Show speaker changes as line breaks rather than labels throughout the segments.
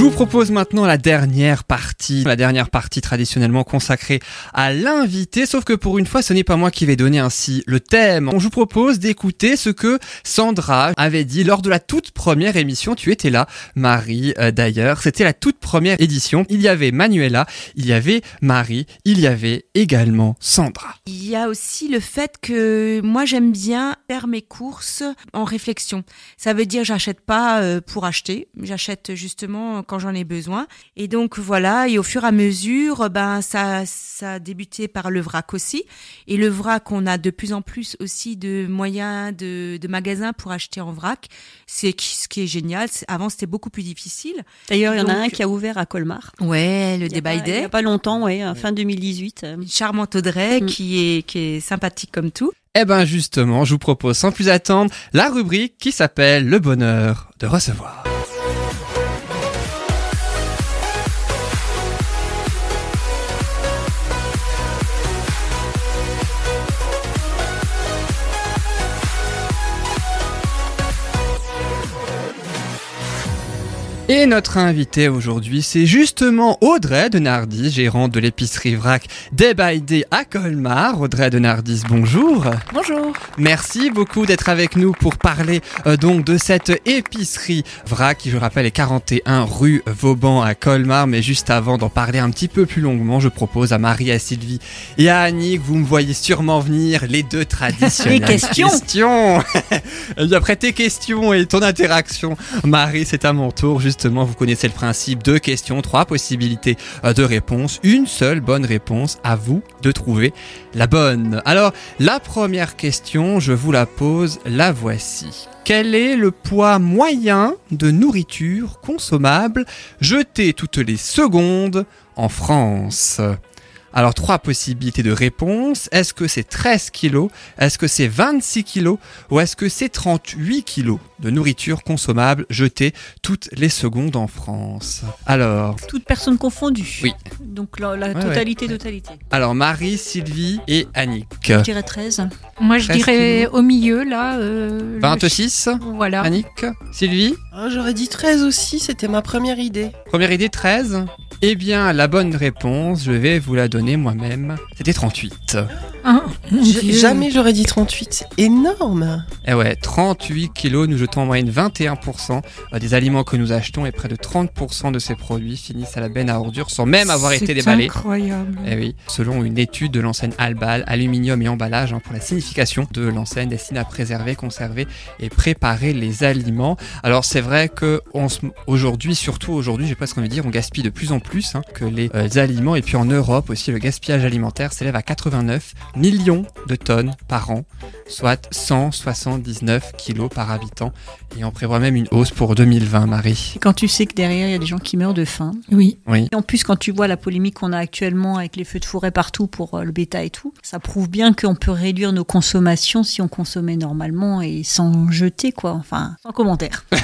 Je vous propose maintenant la dernière partie, la dernière partie traditionnellement consacrée à l'invité, sauf que pour une fois, ce n'est pas moi qui vais donner ainsi le thème. Je vous propose d'écouter ce que Sandra avait dit lors de la toute première émission. Tu étais là, Marie, euh, d'ailleurs. C'était la toute première édition. Il y avait Manuela, il y avait Marie, il y avait également Sandra.
Il y a aussi le fait que moi j'aime bien faire mes courses en réflexion. Ça veut dire j'achète pas euh, pour acheter, j'achète justement quand j'en ai besoin. Et donc voilà, et au fur et à mesure, ben ça ça a débuté par le vrac aussi. Et le vrac, on a de plus en plus aussi de moyens de, de magasins pour acheter en vrac. C'est ce qui est génial. Avant c'était beaucoup plus difficile.
D'ailleurs, il y en a un qui a ouvert à Colmar.
Ouais, le débat
pas- Il y
Day.
a pas longtemps, ouais, euh, fin 2018. euh.
Une charmante Audrey
Mm.
qui est qui est sympathique comme tout.
Eh ben justement, je vous propose sans plus attendre la rubrique qui s'appelle Le bonheur de recevoir. Et notre invité aujourd'hui, c'est justement Audrey de Nardis, gérante de l'épicerie vrac Day by Day à Colmar. Audrey de Nardis, bonjour.
Bonjour.
Merci beaucoup d'être avec nous pour parler euh, donc de cette épicerie vrac qui, je rappelle, est 41 rue Vauban à Colmar. Mais juste avant d'en parler un petit peu plus longuement, je propose à Marie, à Sylvie et à Annick, vous me voyez sûrement venir, les deux traditionnelles
Les questions.
questions. Et bien, après tes questions et ton interaction, Marie, c'est à mon tour. Vous connaissez le principe. Deux questions, trois possibilités euh, de réponse. Une seule bonne réponse. À vous de trouver la bonne. Alors, la première question, je vous la pose, la voici. Quel est le poids moyen de nourriture consommable jeté toutes les secondes en France? Alors, trois possibilités de réponse. Est-ce que c'est 13 kilos? Est-ce que c'est 26 kilos? Ou est-ce que c'est 38 kilos de nourriture consommable jetée toutes les secondes en France? Alors,
Toutes personnes confondues.
Oui.
Donc la, la
Ouais,
totalité, totalité.
alors Marie, Sylvie et Annick.
Je dirais 13.
Moi, je
13
dirais
kilos.
au milieu, là. euh, le
26
chi- Voilà.
Annick Sylvie
Ah, J'aurais dit 13 aussi, c'était ma première idée.
Première idée 13 Eh bien, la bonne réponse, je vais vous la donner moi-même. C'était 38.
Hein.
Jamais j'aurais dit 38, c'est énorme.
Eh ouais, 38 kilos, nous jetons en moyenne 21% des aliments que nous achetons et près de 30% de ces produits finissent à la benne à ordures sans même avoir été
C'est
déballés.
incroyable.
Eh oui, selon une étude de l'enseigne Albal, aluminium et emballage, hein, pour la signification de l'enseigne destinée à préserver, conserver et préparer les aliments. Alors c'est vrai que aujourd'hui, surtout aujourd'hui, j'ai presque envie de dire, on gaspille de plus en plus hein, que les euh, aliments. Et puis en Europe aussi, le gaspillage alimentaire s'élève à 89 millions de tonnes par an, soit 179 kilos par habitant. Et on prévoit même une hausse pour 2020, Marie.
Et quand tu sais que derrière, il y a des gens qui meurent de faim.
Oui.
Oui.
Et en plus, quand tu vois la polémique qu'on a actuellement avec les feux de forêt partout pour euh, le bétail et tout, ça prouve bien qu'on peut réduire nos consommations si on consommait normalement et sans jeter, quoi. Enfin, sans commentaire.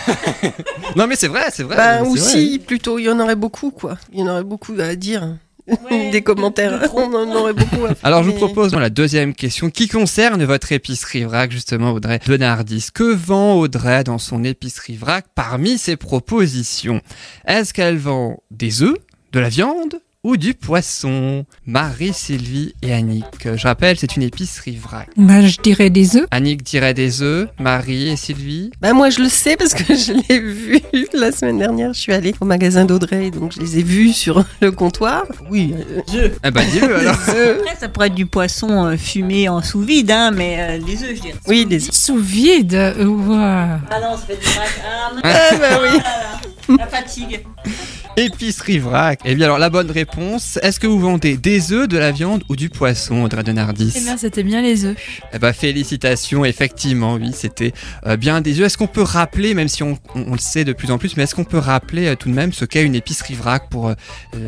Non mais c'est vrai, c'est vrai.
Bah, ou si, plutôt, il y en aurait beaucoup, quoi. Il y en aurait beaucoup à dire. Des commentaires, on en aurait beaucoup à faire.
Alors je vous propose la deuxième question qui concerne votre épicerie vrac justement Audrey de Nardis. Que vend Audrey dans son épicerie vrac parmi ses propositions? Est-ce qu'elle vend des œufs, de la viande ou du poisson Marie, Sylvie et Annick. Je rappelle, c'est une épicerie vrac.
Bah, je dirais des œufs.
Annick dirait des œufs, Marie et Sylvie.
Bah, moi, je le sais parce que je l'ai vu la semaine dernière. Je suis allée au magasin d'Audrey, donc je les ai vus sur le comptoir. Oui, euh,
Ah bah alors.
des œufs.
Après, ça pourrait être du poisson euh, fumé en sous vide, hein, mais euh, les œufs, je dirais.
Oui, des œufs.
Sous vide. euh, ouah.
Ah non, ça fait du vrac. Ah, non,
Ah, bah oui.
la fatigue.
Épicerie vrac. Eh bien alors la bonne réponse, est-ce que vous vendez des œufs, de la viande ou du poisson Audrey de Nardis?
Eh bien, c'était bien les œufs.
Eh ben, félicitations, effectivement, oui, c'était euh, bien des œufs. Est-ce qu'on peut rappeler, même si on, on- on le sait de plus en plus, mais est-ce qu'on peut rappeler euh, tout de même ce qu'est une épicerie vrac pour euh,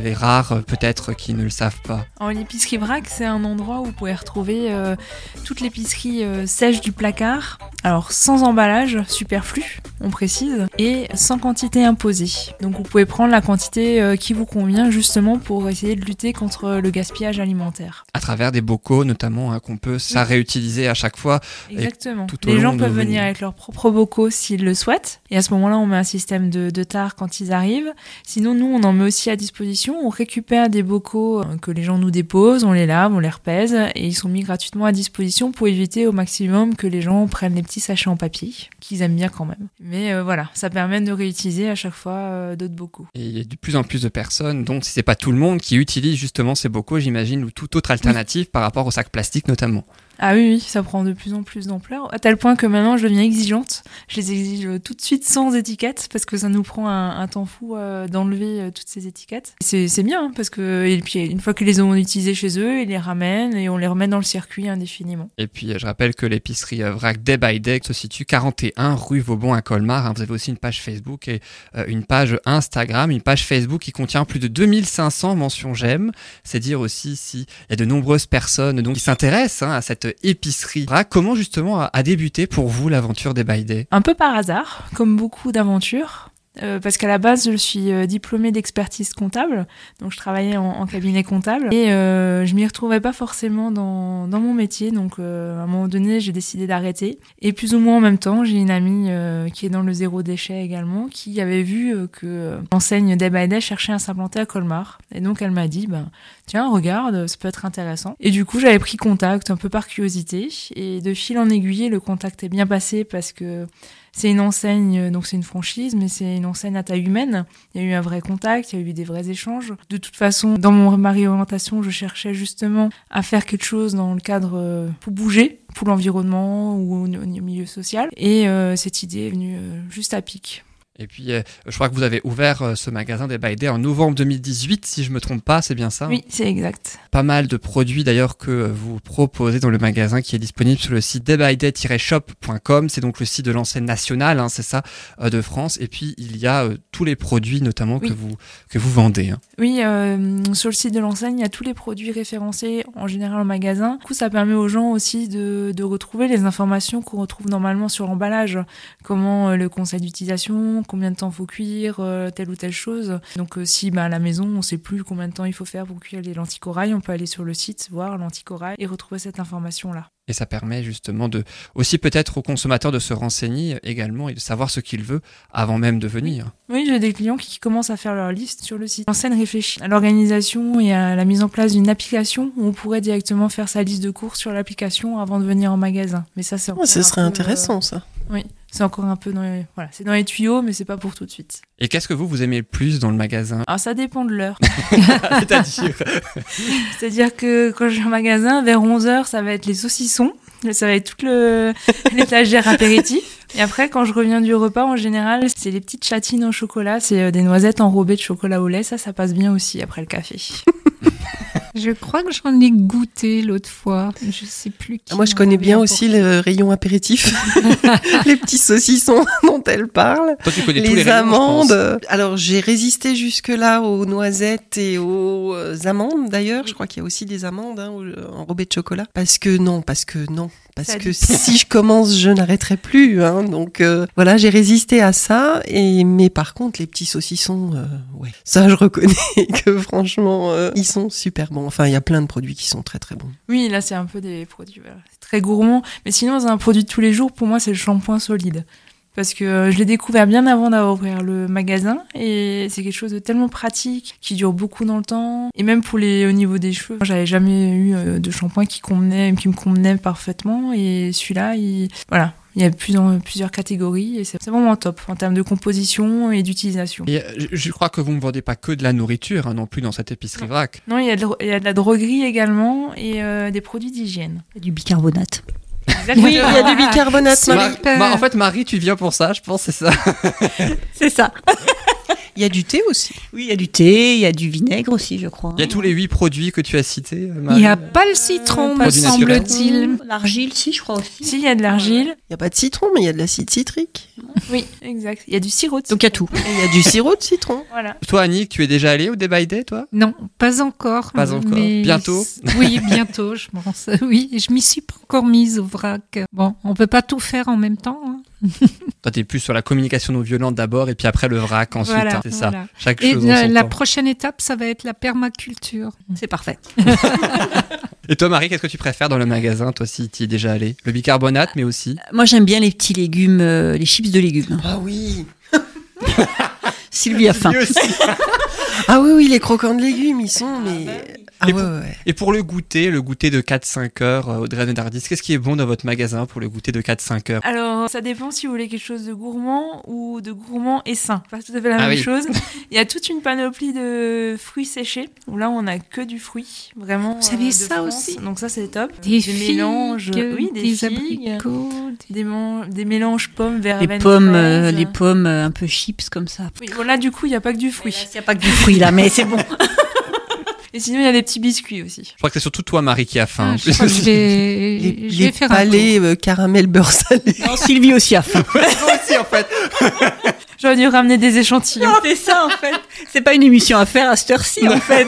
les rares peut-être qui ne le savent pas?
En l'épicerie vrac, c'est un endroit où vous pouvez retrouver euh, toute l'épicerie euh, sèche du placard. Alors, sans emballage superflu, on précise, et sans quantité imposée. Donc, vous pouvez prendre la quantité quantité euh, qui vous convient justement pour essayer de lutter contre le gaspillage alimentaire.
À travers des bocaux notamment hein, qu'on peut ça réutiliser à chaque fois.
Exactement.
tout
Les gens peuvent venir avec leurs propres bocaux s'ils le souhaitent. Et à ce moment-là, on met un système de, de tard quand ils arrivent. Sinon, nous, on en met aussi à disposition. On récupère des bocaux euh, que les gens nous déposent, on les lave, on les repèse et ils sont mis gratuitement à disposition pour éviter au maximum que les gens prennent les petits sachets en papier, qu'ils aiment bien quand même. Mais euh, voilà, ça permet de réutiliser à chaque fois euh, d'autres bocaux.
Et de plus en plus de personnes, donc si c'est pas tout le monde, qui utilise justement ces bocaux, j'imagine, ou toute autre alternative par rapport au sac plastique notamment.
Ah oui, oui, ça prend de plus en plus d'ampleur, à tel point que maintenant je deviens exigeante. Je les exige tout de suite sans étiquette, parce que ça nous prend un, temps fou euh, d'enlever euh, toutes ces étiquettes. C'est bien, hein, parce que et puis une fois qu'ils les ont utilisés chez eux, ils les ramènent et on les remet dans le circuit indéfiniment.
Et puis je rappelle que l'épicerie euh, Vrac Day by Day se situe 41 rue Vauban à Colmar. hein. Vous avez aussi une page Facebook et une page Instagram, une page Facebook qui contient plus de 2500 mentions j'aime. C'est dire aussi s'il y a de nombreuses personnes donc, qui s'intéressent hein, à cette épicerie. Comment justement a, débuté pour vous l'aventure Day by
Un peu par hasard, comme beaucoup d'aventures. euh, parce qu'à la base, je suis euh, diplômée d'expertise comptable, donc je travaillais en, cabinet comptable et euh, je m'y retrouvais pas forcément dans, mon métier, donc à un moment donné, j'ai décidé d'arrêter. Et plus ou moins en même temps, j'ai une amie qui est dans le zéro déchet également, qui avait vu que l'enseigne Day by cherchait à s'implanter à Colmar, et donc elle m'a dit, ben tiens, regarde, ça peut être intéressant. Et du coup, j'avais pris contact un peu par curiosité, et de fil en aiguille, le contact est bien passé parce que c'est une enseigne, donc c'est une franchise, mais c'est une enseigne à taille humaine. Il y a eu un vrai contact, il y a eu des vrais échanges. De toute façon, dans mon, ma réorientation, je cherchais justement à faire quelque chose dans le cadre euh, pour bouger, pour l'environnement ou au, milieu social. Et euh, cette idée est venue euh, juste à pic.
Et puis euh, je crois que vous avez ouvert euh, ce magasin by Day en novembre 2018, si je me trompe pas, c'est bien ça
Oui, c'est exact.
Pas mal de produits d'ailleurs que euh, vous proposez dans le magasin qui est disponible sur le site daybyday-shop.com. C'est donc le site de l'enseigne nationale, hein, c'est ça, de France. Et puis il y a euh, tous les produits notamment que vous que vous vendez. hein.
Oui, euh, sur le site de l'enseigne, il y a tous les produits référencés en général en magasin. Du coup, ça permet aux gens aussi de, de retrouver les informations qu'on retrouve normalement sur l'emballage. Comment euh, le conseil d'utilisation, combien de temps faut cuire, euh, telle ou telle chose. Donc, euh, si bah, à la maison, on sait plus combien de temps il faut faire pour cuire les lentilles corail, on peut aller sur le site, voir lentilles corail et retrouver cette information-là.
Et ça permet justement de aussi peut-être aux consommateurs de se renseigner également et de savoir ce qu'il veut avant même de venir.
Oui, j'ai des clients qui commencent à faire leur liste sur le site. L'enseigne réfléchit à l'organisation et à la mise en place d'une application où on pourrait directement faire sa liste de courses sur l'application avant de venir en magasin. Mais ça, c'est
Ouais, ce serait
peu,
intéressant, ça.
euh, oui, c'est encore un peu dans les, voilà, c'est dans les tuyaux, mais c'est pas pour tout de suite.
Et qu'est-ce que vous vous aimez le plus dans le magasin?
Alors ça dépend de l'heure.
C'est-à-dire?
C'est-à-dire que quand je vais au magasin, vers 11h, ça va être les saucissons. Ça va être toute le- l'étagère apéritif. Et après, quand je reviens du repas, en général, c'est les petites chatines au chocolat. C'est euh, des noisettes enrobées de chocolat au lait. Ça, ça passe bien aussi après le café.
Je crois que j'en ai goûté l'autre fois. Je sais plus qui.
Moi, je connais bien aussi le rayon apéritif. les petits saucissons dont elle parle.
Toi tu connais tous les
Les
rayons, je pense.
amandes. Alors, j'ai résisté jusque-là aux noisettes et aux euh, amandes, d'ailleurs. Je crois qu'il y a aussi des amandes hein, au- enrobées de chocolat. Parce que non, parce que non. Parce que si je commence, je n'arrêterai plus. Hein, donc euh, voilà, j'ai résisté à ça. Et mais par contre, les petits saucissons, euh, ouais, ça je reconnais que franchement, euh, ils sont super bons. Enfin, il y a plein de produits qui sont très très bons.
Oui, là, c'est un peu des produits voilà, très gourmands. Mais sinon, un produit de tous les jours. Pour moi, c'est le shampoing solide. Parce que euh, je l'ai découvert bien avant d'avoir ouvert le magasin. Et c'est quelque chose de tellement pratique, qui dure beaucoup dans le temps. Et même pour les, au niveau des cheveux, j'avais jamais eu euh, de shampoing qui, convenait, qui me convenait parfaitement. Et celui-là, il, voilà. Il y a plusieurs, plusieurs catégories et c'est vraiment top en termes de composition et d'utilisation.
Et euh, je, crois que vous ne vendez pas que de la nourriture hein, non plus dans cette épicerie vrac.
Non, il y a de, il y a de la droguerie également et euh, des produits d'hygiène.
Du bicarbonate.
Oui, il y a du bicarbonate, Marie.
Ma- ma- en fait, Marie, tu viens pour ça, je pense, c'est ça.
C'est ça.
Il y a du thé aussi.
Oui, il y a du thé, il y a du vinaigre aussi, je crois.
Il y a tous les huit produits que tu as cités, euh,
Il n'y a pas le citron, me
Produit naturel.
semble-t-il.
L'argile, si, je crois aussi.
S'il y a de l'argile,
Il n'y a pas de citron, mais il y a de l'acide citrique.
oui, exact. Il y a du sirop. de
Donc il y a tout.
Il y a du sirop de citron.
Voilà.
Toi, Annick, tu es déjà allée au Day by Day, toi
Non, pas encore.
Pas encore.
mais-
Bientôt
Oui, bientôt, je pense. Oui, je m'y suis pas encore mise au vrac. Bon, on peut pas tout faire en même temps. hein.
Toi, t'es plus sur la communication non violente d'abord et puis après le vrac ensuite.
Voilà,
hein, c'est ça. Chaque
Et
chose en
la,
son
la
temps.
prochaine étape, ça va être la permaculture.
C'est parfait.
Et toi, Marie, qu'est-ce que tu préfères dans le magasin, toi, si tu y es déjà allé Le bicarbonate, mais aussi?
Moi, j'aime bien les petits légumes, euh, les chips de légumes.
Ah oui.
Sylvie a faim.
Ah oui, oui, les croquants de légumes, ils sont, mais. Ah
Et
ouais,
pour-
ouais.
Et pour le goûter, le goûter de 4-5 heures, euh, Audrey Nardis, qu'est-ce qui est bon dans votre magasin pour le goûter de 4-5 heures?
Alors, ça dépend si vous voulez quelque chose de gourmand ou de gourmand et sain. Pas tout à fait la
Ah
même
oui.
chose. Il y a toute une panoplie de fruits séchés où là, on a que du fruit, vraiment.
Vous saviez
de
ça
France.
aussi?
Donc ça, c'est top.
Des, figues,
mélanges, oui, des,
des
figues,
abricots. des-
des, man- des mélanges pommes,
Les
verveine,
pommes, euh, les pommes euh, un peu chips comme ça.
Oui, voilà, du coup, il n'y a pas que du fruit.
Il n'y a pas que du fruit là, mais c'est bon.
Et sinon, il y a des petits biscuits aussi.
Je crois que c'est surtout toi, Marie, qui a faim.
Ah, je crois que je vais,
Les, les
un
palais euh, caramel beurre salé.
Non, Sylvie aussi a faim.
Moi aussi, en fait.
J'aurais dû ramener des échantillons.
c'est ça en fait. C'est pas une émission à faire à cette heure-ci en fait.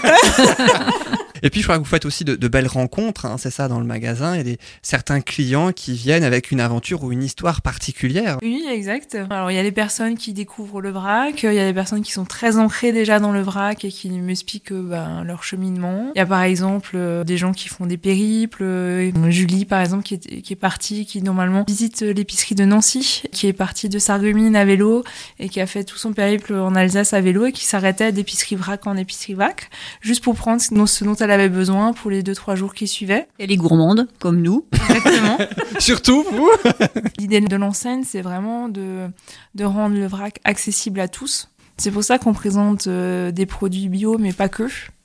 Et puis, je crois que vous faites aussi de, belles rencontres, hein, c'est ça, dans le magasin. Il y a certains clients qui viennent avec une aventure ou une histoire particulière.
Oui, exact. Alors, il y a des personnes qui découvrent le vrac, il y a des personnes qui sont très ancrées déjà dans le vrac et qui m'expliquent euh, ben, leur cheminement. Il y a par exemple euh, des gens qui font des périples. euh, Julie, par exemple, qui est, partie, qui normalement visite euh, l'épicerie de Nancy, qui est partie de Sarreguemines à vélo et qui a fait tout son périple en Alsace à vélo et qui s'arrêtait d'épicerie vrac en épicerie vrac, juste pour prendre ce dont, dont elle avait besoin pour les deux trois jours qui suivaient.
Elle est gourmande comme nous.
Exactement.
Surtout, vous
L'idée de l'enseigne, c'est vraiment de, de rendre le vrac accessible à tous. C'est pour ça qu'on présente euh, des produits bio, mais pas que.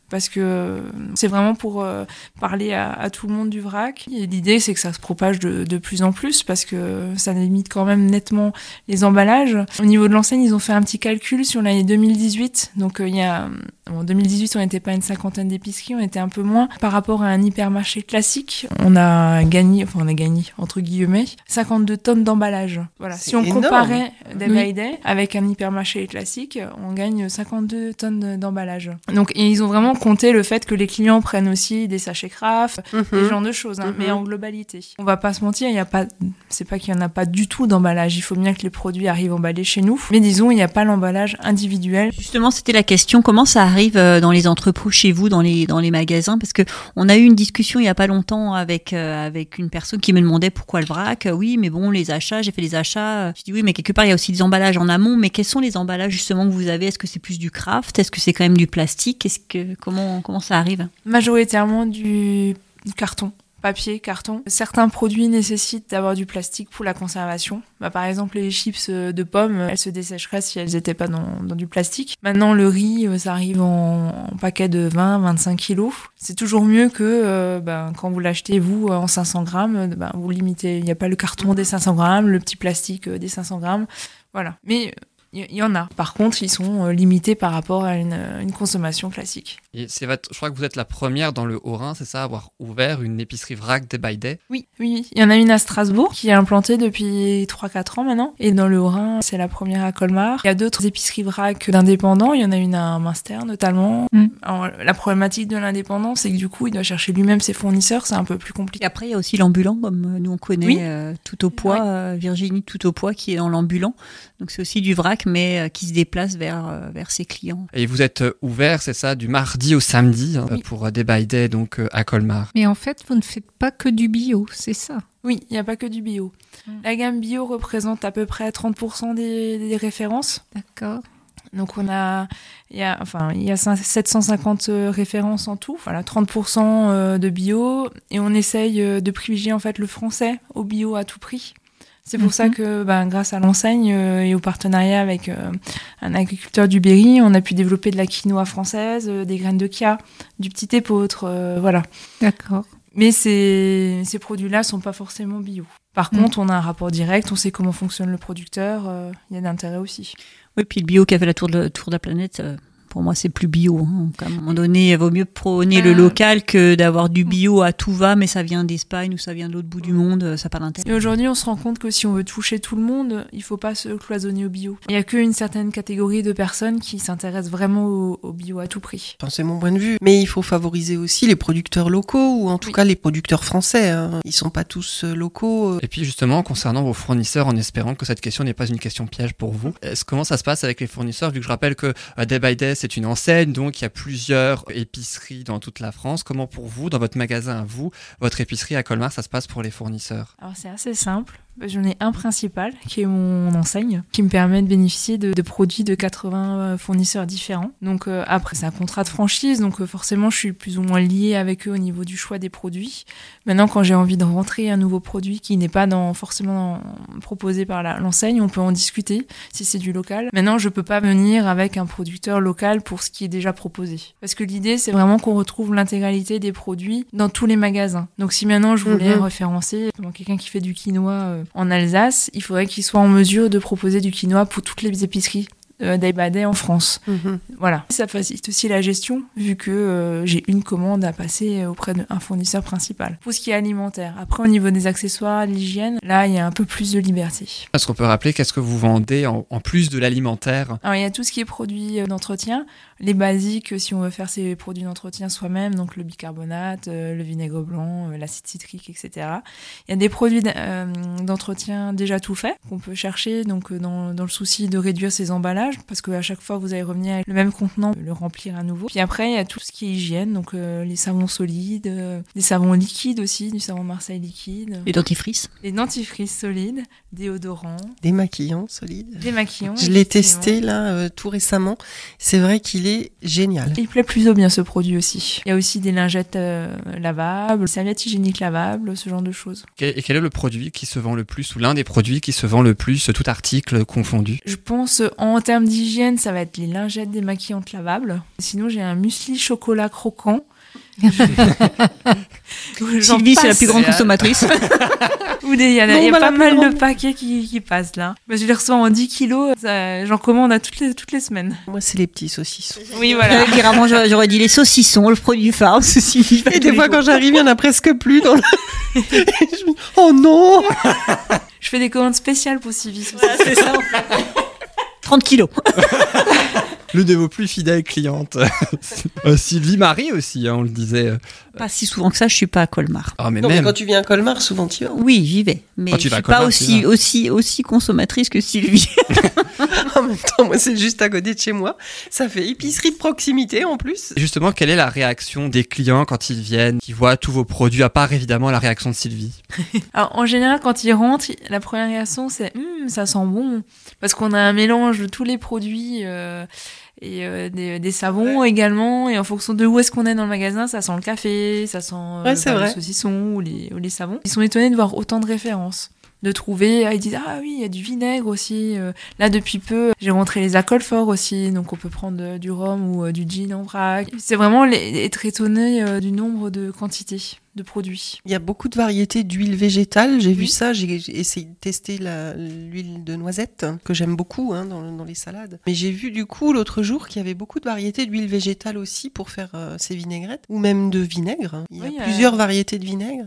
Parce que euh, c'est vraiment pour euh, parler à, à tout le monde du vrac. Et l'idée, c'est que ça se propage de, de plus en plus parce que ça limite quand même nettement les emballages. Au niveau de l'enseigne, ils ont fait un petit calcul sur l'année 2018. Donc, euh, il y a, en 2018, on n'était pas une cinquantaine d'épiceries, on était un peu moins. Par rapport à un hypermarché classique, on a gagné, enfin, on a gagné, entre guillemets, 52 tonnes d'emballage. Voilà. Si on
énorme.
comparait Day
Oui.
by Day avec un hypermarché classique, on gagne 52 tonnes d'emballage. Donc, et ils ont vraiment compté le fait que les clients prennent aussi des sachets craft,
Mhm.
ce genre de choses, hein, mais en globalité. On va pas se mentir, il y a pas, c'est pas qu'il y en a pas du tout d'emballage. Il faut bien que les produits arrivent emballés chez nous. Mais disons, il n'y a pas l'emballage individuel.
Justement, c'était la question. Comment ça arrive euh, dans les entrepôts chez vous, dans les dans les magasins Parce que on a eu une discussion il y a pas longtemps avec euh, avec une personne qui me demandait pourquoi le vrac. Euh, Oui, mais bon, les achats, j'ai fait les achats. Je dis oui, mais quelque part il y a aussi des emballages en amont. Mais quels sont les emballages justement que vous avez? Est-ce que c'est plus du craft? Est-ce que c'est quand même du plastique? Comment comment ça arrive?
Majoritairement du carton. Papier, carton. Certains produits nécessitent d'avoir du plastique pour la conservation. Bah, par exemple, les chips euh, de pommes, elles se dessécheraient si elles n'étaient pas dans, du plastique. Maintenant, le riz, euh, ça arrive en, paquet de 20-25 kilos. C'est toujours mieux que euh, ben, quand vous l'achetez, vous, en 500 grammes, ben, vous limitez. Il n'y a pas le carton des 500 grammes, le petit plastique des 500 grammes. Voilà. Mais il y, y en a. Par contre, ils sont euh, limités par rapport à une, une consommation classique.
Et c'est votre- Je crois que vous êtes la première dans le Haut-Rhin, c'est ça, à avoir ouvert une épicerie vrac Day by Day?
Oui, oui. Il y en a une à Strasbourg qui est implantée depuis 3-4 ans maintenant. Et dans le Haut-Rhin, c'est la première à Colmar. Il y a d'autres épiceries vrac d'indépendants. Il y en a une à Münster notamment.
Mm.
Alors, la problématique de l'indépendant, c'est que du coup, il doit chercher lui-même ses fournisseurs. C'est un peu plus
Et
compliqué.
après, il y a aussi l'ambulant, comme euh, nous on connaît
Oui.
euh, tout au poids,
Ouais.
euh, Virginie tout au poids qui est dans l'ambulant. Donc c'est aussi du vrac, mais euh, qui se déplace vers euh, vers ses clients.
Et vous êtes euh, ouvert, c'est ça, du mardi au samedi hein,
Oui.
pour Day by Day, donc à Colmar.
Mais en fait, vous ne faites pas que du bio, c'est ça?
Oui, il n'y a pas que du bio.
Mm.
La gamme bio représente à peu près 30% des, des références.
D'accord.
Donc on a, il y a, enfin, il y a 750 références en tout. Voilà, 30% euh, de bio et on essaye de privilégier en fait le français au bio à tout prix. C'est pour
Mhm.
ça que, ben, grâce à l'enseigne euh, et au partenariat avec euh, un agriculteur du Berry, on a pu développer de la quinoa française, euh, des graines de chia, du petit épeautre, euh, voilà.
D'accord.
Mais ces, ces produits-là sont pas forcément bio. Par
Mhm.
contre, on a un rapport direct, on sait comment fonctionne le producteur, euh, il y a d'intérêt aussi.
Oui, puis le bio qui a fait la tour de, tour de la planète, euh, pour moi, c'est plus bio. hein. Donc, à un moment donné, il vaut mieux prôner le
Euh.
local que d'avoir du bio à tout va, mais ça vient d'Espagne ou ça vient de l'autre bout du monde, ça n'a pas d'intérêt.
Et aujourd'hui, on se rend compte que si on veut toucher tout le monde, il faut pas se cloisonner au bio. Il y a qu'une certaine catégorie de personnes qui s'intéressent vraiment au, au bio à tout prix.
Enfin, c'est mon point de vue. Mais il faut favoriser aussi les producteurs locaux, ou en tout
Oui.
cas les producteurs français. Hein. Ils sont pas tous euh, locaux. euh.
Et puis justement, concernant vos fournisseurs, en espérant que cette question n'est pas une question piège pour vous, est-ce comment ça se passe avec les fournisseurs Vu que je rappelle que euh, Day by Day, c'est une enseigne, donc il y a plusieurs épiceries dans toute la France. Comment pour vous, dans votre magasin à vous, votre épicerie à Colmar, ça se passe pour les fournisseurs?
Alors c'est assez simple. J'en ai un principal qui est mon enseigne, qui me permet de bénéficier de, de produits de 80 fournisseurs différents. Donc euh, après c'est un contrat de franchise, donc euh, forcément je suis plus ou moins liée avec eux au niveau du choix des produits. Maintenant quand j'ai envie de rentrer un nouveau produit qui n'est pas dans, forcément dans- proposé par l'enseigne, on peut en discuter si c'est du local. Maintenant je peux pas venir avec un producteur local pour ce qui est déjà proposé. Parce que l'idée c'est vraiment qu'on retrouve l'intégralité des produits dans tous les magasins. Donc si maintenant je voulais
Mhm.
référencer quelqu'un qui fait du quinoa euh, en Alsace, il faudrait qu'il soit en mesure de proposer du quinoa pour toutes les épiceries day by day en France.
Mhm.
Voilà. Ça facilite aussi la gestion vu que euh, j'ai une commande à passer auprès d'un fournisseur principal. Pour ce qui est alimentaire. Après au niveau des accessoires, de l'hygiène, là il y a un peu plus de liberté.
Est-ce qu'on peut rappeler qu'est-ce que vous vendez en, en plus de l'alimentaire?
Alors il y a tout ce qui est produits euh, d'entretien, les basiques euh, si on veut faire ces produits d'entretien soi-même, donc le bicarbonate, euh, le vinaigre blanc, euh, l'acide citrique, etc. Il y a des produits euh, d'entretien déjà tout faits qu'on peut chercher, donc euh, dans, dans le souci de réduire ces emballages, parce qu'à chaque fois vous allez revenir avec le même contenant, le remplir à nouveau. Puis après il y a tout ce qui est hygiène, donc euh, les savons solides, euh, des savons liquides aussi, du savon Marseille liquide,
Les dentifrices.
les dentifrices solides, déodorants,
Des maquillants solides.
des maquillants.
Je l'ai testé là euh, tout récemment. C'est vrai qu'il est génial.
Il plaît plutôt bien ce produit aussi. Il y a aussi des lingettes euh, lavables, serviettes hygiéniques lavables, ce genre de choses.
Et quel est le produit qui se vend le plus ou l'un des produits qui se vend le plus, tout article confondu?
Je pense en termes d'hygiène, ça va être les lingettes démaquillantes lavables. Sinon, j'ai un muesli chocolat croquant.
Sylvie, c'est la plus grande consommatrice.
Ou des- Il y, en a,
Non,
il y a
bah,
pas mal de paquets qui, qui passent là. Bah, je les reçois en 10 kilos. ça- J'en commande à toutes les, toutes les semaines.
Moi, c'est les petits saucissons.
Oui, voilà.
Avant, j'aurais j'aurais dit les saucissons, le produit phare, ceci.
Et des fois, quand j'arrive, il y en a presque plus dans le. Je me oh non
Je fais des commandes spéciales pour Sylvie.
30 kilos.
L'une de vos plus fidèles clientes. Euh, Sylvie Marie aussi, hein, on le disait. euh.
Pas si souvent que ça, je suis pas à Colmar.
Ah, mais
Non, mais
même.
quand tu viens à Colmar, souvent tu y vas.
Oui, j'y vais, mais
Quand tu
je suis pas
Colmar,
aussi aussi aussi consommatrice que Sylvie.
En même temps, moi, c'est juste à côté de chez moi. Ça fait épicerie de proximité en plus.
Justement, quelle est la réaction des clients quand ils viennent, qui voient tous vos produits, à part évidemment la réaction de Sylvie
Alors, en général, quand ils rentrent, la première réaction, c'est Hum, ça sent bon. Parce qu'on a un mélange de tous les produits euh, et euh, des, des savons également. Et en fonction de où est-ce qu'on est dans le magasin, ça sent le café, ça sent euh,
Ouais,
bah,
vrai.
le saucisson ou les, ou les savons. Ils sont étonnés de voir autant de références. De trouver, ah, ils disent ah oui, il y a du vinaigre aussi. euh. Là depuis peu, j'ai rentré les alcools forts aussi, donc on peut prendre euh, du rhum ou euh, du gin en vrac. C'est vraiment être étonné du nombre de quantités de produits.
Il y a beaucoup de variétés d'huile végétale. J'ai vu ça. J'ai essayé de tester l'huile de noisette, hein, que j'aime beaucoup hein, dans, dans les salades. Mais j'ai vu du coup l'autre jour qu'il y avait beaucoup de variétés d'huile végétale aussi pour faire euh, ces vinaigrettes, ou même de vinaigre. Il y a
euh,
plusieurs variétés de vinaigre.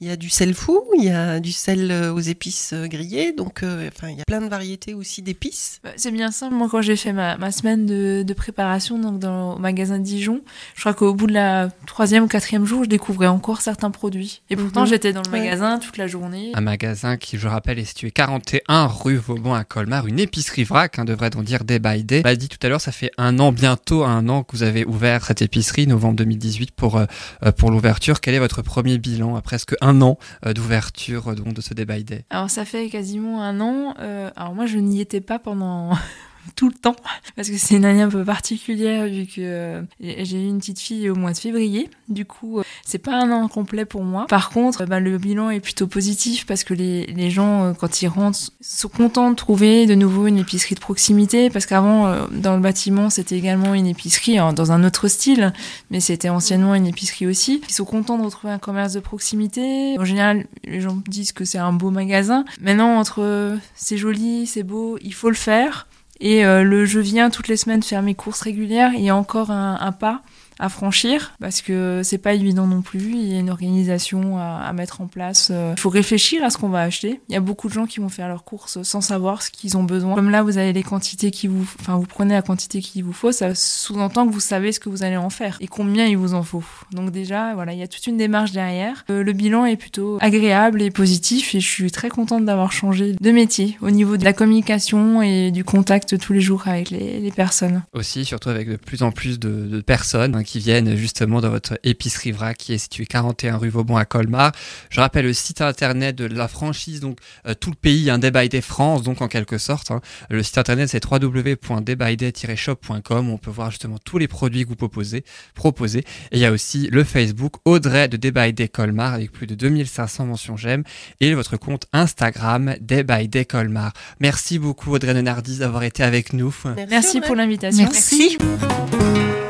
Il y a du sel fou, il y a du sel euh, aux épices euh, grillées. Donc, euh, enfin, il y a plein de variétés aussi d'épices.
Bah, C'est bien simple. Moi, quand j'ai fait ma, ma semaine de, de préparation donc dans, au magasin Dijon, je crois qu'au bout de la troisième ou quatrième jour, je découvrais encore certains produits. Et pourtant,
Mhm.
j'étais dans le
Ouais.
magasin toute la journée.
Un magasin qui, je rappelle, est situé 41 rue Vauban à Colmar, une épicerie vrac, hein, devrait-on dire day by day. On l'a dit tout à l'heure, ça fait un an, bientôt un an que vous avez ouvert cette épicerie, novembre 2018 pour, euh, euh, pour l'ouverture. Quel est votre premier bilan à presque un an euh, d'ouverture euh, donc, de ce day by day?
Alors, ça fait quasiment un an. Euh, alors, moi, je n'y étais pas pendant tout le temps parce que c'est une année un peu particulière vu que euh, j'ai eu une petite fille au mois de février. Du coup, euh, c'est pas un an complet pour moi. Par contre, bah, le bilan est plutôt positif parce que les, les gens, euh, quand ils rentrent, sont contents de trouver de nouveau une épicerie de proximité parce qu'avant, dans le bâtiment, c'était également une épicerie hein, dans un autre style, mais c'était anciennement une épicerie aussi. Ils sont contents de retrouver un commerce de proximité. En général, les gens disent que c'est un beau magasin. Maintenant, entre c'est joli, c'est beau, il faut le faire. Et euh, le je viens toutes les semaines faire mes courses régulières, il y a encore un, un pas à franchir parce que c'est pas évident non plus. Il y a une organisation à, mettre en place. Euh, Il faut réfléchir à ce qu'on va acheter. Il y a beaucoup de gens qui vont faire leurs courses sans savoir ce qu'ils ont besoin. Comme là, vous avez les quantités qui vous, enfin, vous prenez la quantité qu'il vous faut. Ça sous-entend que vous savez ce que vous allez en faire et combien il vous en faut. Donc déjà, voilà, il y a toute une démarche derrière. Euh, le bilan est plutôt agréable et positif et je suis très contente d'avoir changé de métier au niveau de la communication et du contact tous les jours avec les, personnes.
Aussi, surtout avec de plus en plus de, de personnes hein, qui viennent justement dans votre épicerie vrac qui est située 41 rue Vauban à Colmar. Je rappelle le site internet de la franchise, donc euh, tout le pays, un Day by Day France, donc en quelque sorte. hein. Le site internet c'est www.daybyday-shop.com. On peut voir justement tous les produits que vous proposez. proposez. Et il y a aussi le Facebook Audrey de by Day Colmar avec plus de 2500 mentions j'aime et votre compte Instagram Day by Day Colmar. Merci beaucoup Audrey Nenardis d'avoir été avec nous.
Merci pour l'invitation.
Merci.
Merci.